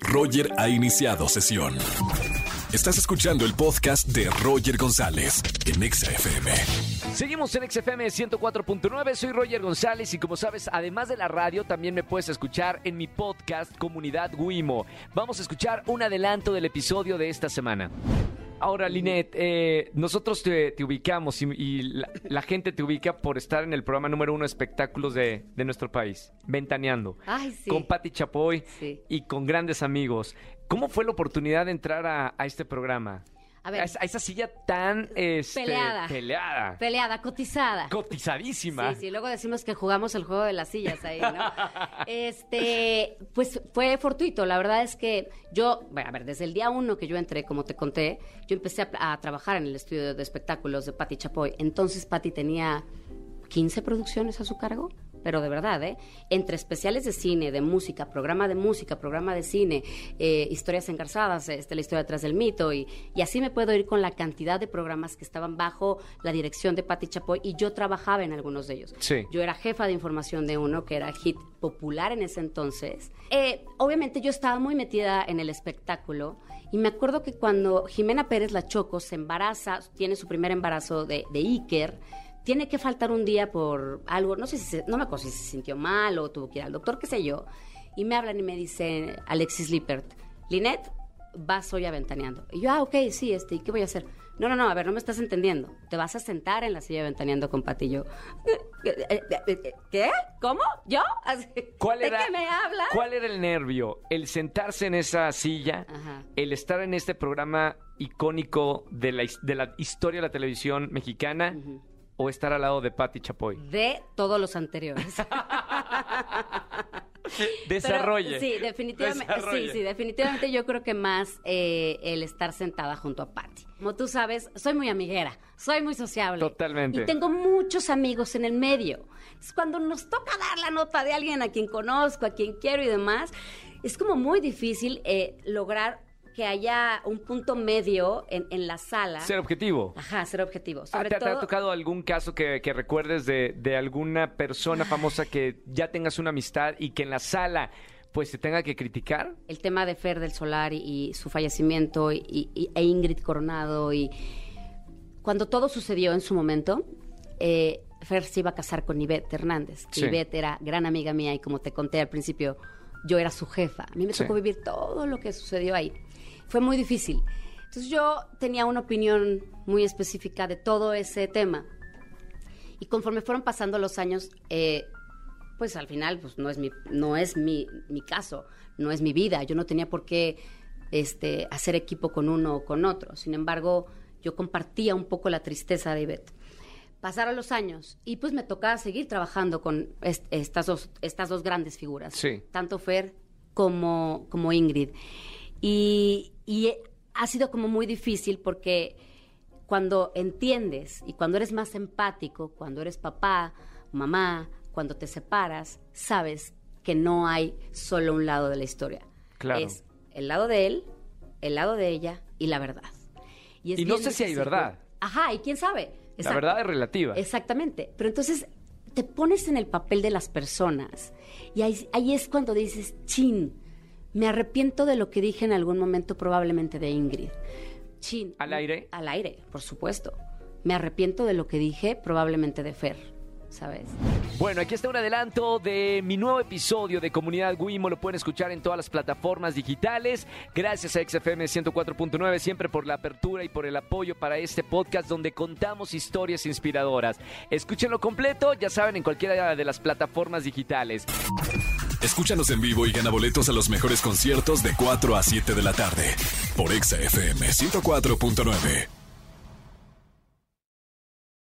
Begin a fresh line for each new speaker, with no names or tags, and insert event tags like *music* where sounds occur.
Roger ha iniciado sesión. Estás escuchando el podcast de Roger González en Exa FM.
Seguimos en XFM 104.9, soy Roger González y como sabes, además de la radio, también me puedes escuchar en mi podcast Comunidad Wimo. Vamos a escuchar un adelanto del episodio de esta semana. Ahora, Linet, eh, nosotros te, te ubicamos y, y la, la gente te ubica por estar en el programa número uno de espectáculos de, de nuestro país, Ventaneando,
Ay, sí.
con Patti Chapoy
Sí.
y con grandes amigos. ¿Cómo fue la oportunidad de entrar a, a este programa?
A ver.
esa, a esa silla tan este,
Peleada.
peleada,
Peleada, cotizada.
cotizadísima.
Sí, sí, luego decimos que jugamos el juego de las sillas ahí, ¿no? *laughs* este, pues fue fortuito. La verdad es que yo, bueno, a ver, desde el día uno que yo entré, como te conté, yo empecé a, a trabajar en el estudio de espectáculos de Patti Chapoy. Entonces Patti tenía 15 producciones a su cargo. Pero de verdad, ¿eh? Entre especiales de cine, de música, programa de música, programa de cine, eh, historias engarzadas, este, la historia detrás del mito, y, y así me puedo ir con la cantidad de programas que estaban bajo la dirección de Patti Chapoy, y yo trabajaba en algunos de ellos.
Sí.
Yo era jefa de información de uno que era hit popular en ese entonces. Eh, obviamente yo estaba muy metida en el espectáculo y me acuerdo que cuando Jimena Pérez La Choco se embaraza, tiene su primer embarazo de, de Iker, tiene que faltar un día por algo, no sé si se, no me acuerdo si se sintió mal o tuvo que ir al doctor, qué sé yo, y me hablan y me dice Alexis Lippert, Linet, vas hoy aventaneando. Y yo, ah, ok, sí, este, ¿y qué voy a hacer? No, no, no, a ver, no me estás entendiendo. Te vas a sentar en la silla aventaneando con Patillo. *laughs* ¿Qué? ¿Cómo? ¿Yo? Así,
¿Cuál
¿De
era,
qué me hablas?
¿Cuál era el nervio? ¿El sentarse en esa silla?
Ajá.
¿El estar en este programa icónico de la, his- de la historia de la televisión mexicana? ¿O estar al lado de Patti Chapoy?
De todos los anteriores. *laughs*
Desarrolle.
Pero, sí, definitivamente,
Desarrolle.
sí, sí, definitivamente yo creo que más eh, el estar sentada junto a Patty. Como tú sabes, soy muy amiguera, soy muy sociable.
Totalmente.
Y tengo muchos amigos en el medio. Es cuando nos toca dar la nota de alguien a quien conozco, a quien quiero y demás, es como muy difícil eh, lograr que haya un punto medio en, en la sala.
Ser objetivo.
Ajá, ser objetivo.
Ah,
Sobre
¿te, ha tocado algún caso que, que recuerdes de, de alguna persona famosa que ya tengas una amistad y que en la sala pues te tenga que criticar?
el tema de Fer del Solar y, y su fallecimiento y, y- e Ingrid Coronado y cuando todo sucedió en su momento, eh, Fer se iba a casar con Ivette Hernández.
Sí.
Ivette era gran amiga mía y como te conté al principio, yo era su jefa. A mí me
Sí.
tocó vivir todo lo que sucedió ahí. Fue muy difícil. Entonces yo tenía una opinión muy específica de todo ese tema. Y conforme fueron pasando los años, eh, pues al final pues no es mi no es mi, mi caso, no es mi vida. Yo no tenía por qué este hacer equipo con uno o con otro. Sin embargo, yo compartía un poco la tristeza de Ivette. Pasaron los años y pues me tocaba seguir trabajando con est- estas dos estas dos grandes figuras,
Sí.
tanto Fer como como Ingrid. Y, y ha sido como muy difícil porque cuando entiendes y cuando eres más empático, cuando eres papá, mamá, cuando te separas, sabes que no hay solo un lado de la historia.
Claro.
Es el lado de él, el lado de ella y la verdad. es
Y no sé si hay verdad.
Ajá, y quién sabe.
La verdad es relativa.
Exactamente. Pero entonces te pones en el papel de las personas y ahí, ahí es cuando dices, chin, me arrepiento de lo que dije en algún momento probablemente de Ingrid. Chin.
¿Al aire?
Al aire, por supuesto. Me arrepiento de lo que dije probablemente de Fer, ¿sabes?
Bueno, aquí está un adelanto de mi nuevo episodio de Comunidad Wimo. Lo pueden escuchar en todas las plataformas digitales. Gracias a XFM 104.9 siempre por la apertura y por el apoyo para este podcast donde contamos historias inspiradoras. Escúchenlo completo, ya saben, en cualquiera de las plataformas digitales.
Escúchanos en vivo y gana boletos a los mejores conciertos de 4 a 7 de la tarde por Exa FM 104.9.